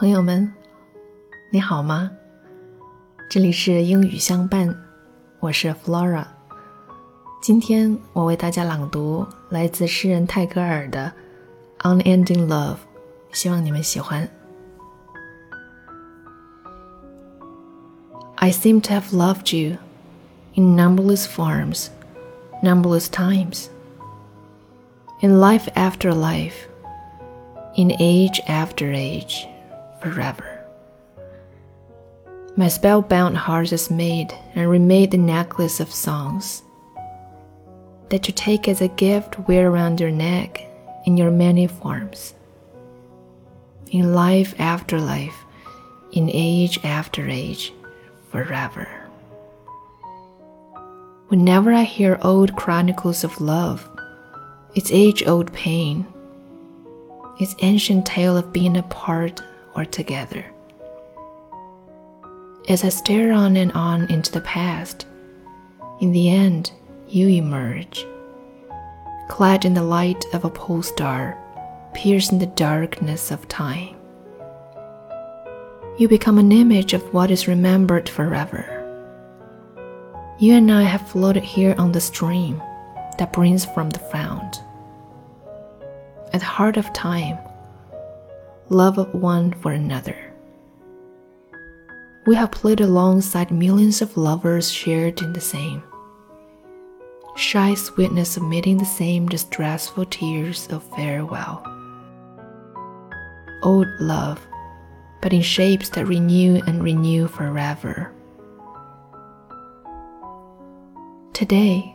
朋友们，你好吗？这里是英语相伴，我是 Flora。今天我为大家朗读来自诗人泰戈尔的《Unending Love》，希望你们喜欢。I seem to have loved you in numberless forms, numberless times, in life after life, in age after age forever. My spellbound heart is made and remade the necklace of songs that you take as a gift wear around your neck in your many forms. In life after life, in age after age, forever. Whenever I hear old chronicles of love, its age old pain, its ancient tale of being apart or together. As I stare on and on into the past, in the end, you emerge, clad in the light of a pole star, piercing the darkness of time. You become an image of what is remembered forever. You and I have floated here on the stream that brings from the fount. At the heart of time, love of one for another. We have played alongside millions of lovers shared in the same. Shy sweetness meeting the same distressful tears of farewell. Old love, but in shapes that renew and renew forever. Today,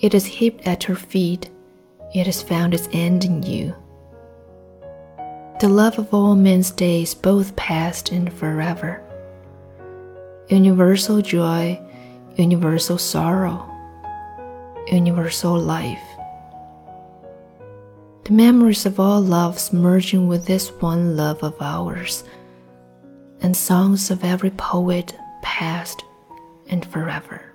it is heaped at your feet, it has found its end in you the love of all men's days, both past and forever. Universal joy, universal sorrow, universal life. The memories of all loves merging with this one love of ours, and songs of every poet, past and forever.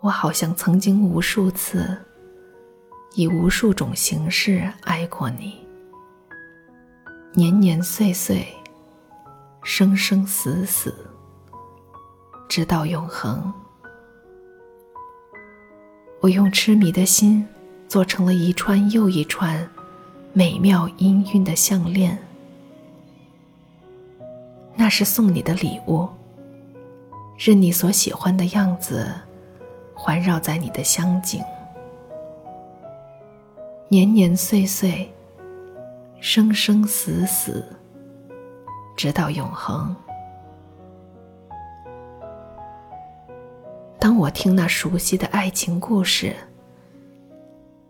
我好像曾经无数次，以无数种形式爱过你，年年岁岁，生生死死，直到永恒。我用痴迷的心做成了一串又一串美妙氤氲的项链，那是送你的礼物，任你所喜欢的样子。环绕在你的香景，年年岁岁，生生死死，直到永恒。当我听那熟悉的爱情故事，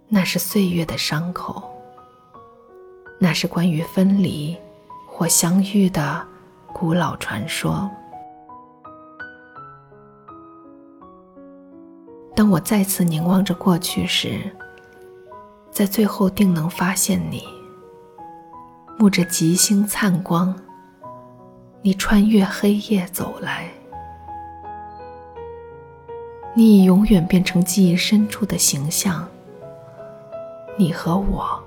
那是岁月的伤口，那是关于分离或相遇的古老传说。当我再次凝望着过去时，在最后定能发现你，沐着吉星灿光，你穿越黑夜走来，你已永远变成记忆深处的形象。你和我，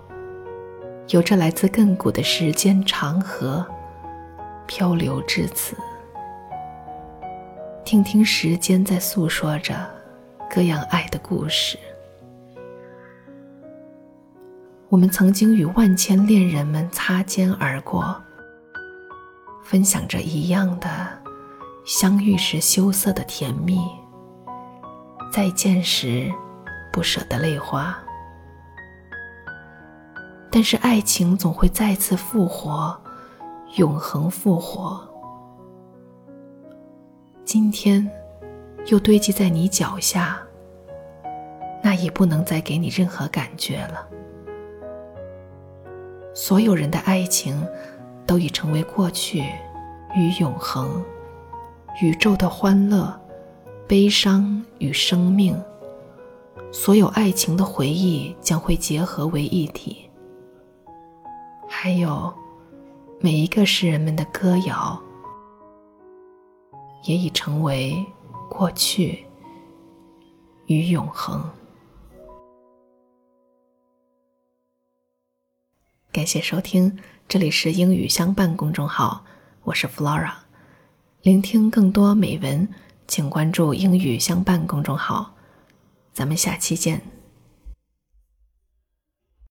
有着来自亘古的时间长河，漂流至此，听听时间在诉说着。各样爱的故事，我们曾经与万千恋人们擦肩而过，分享着一样的相遇时羞涩的甜蜜，再见时不舍的泪花。但是爱情总会再次复活，永恒复活。今天。又堆积在你脚下，那已不能再给你任何感觉了。所有人的爱情，都已成为过去与永恒，宇宙的欢乐、悲伤与生命，所有爱情的回忆将会结合为一体。还有，每一个诗人们的歌谣，也已成为。过去与永恒。感谢收听，这里是英语相伴公众号，我是 Flora。聆听更多美文，请关注英语相伴公众号。咱们下期见。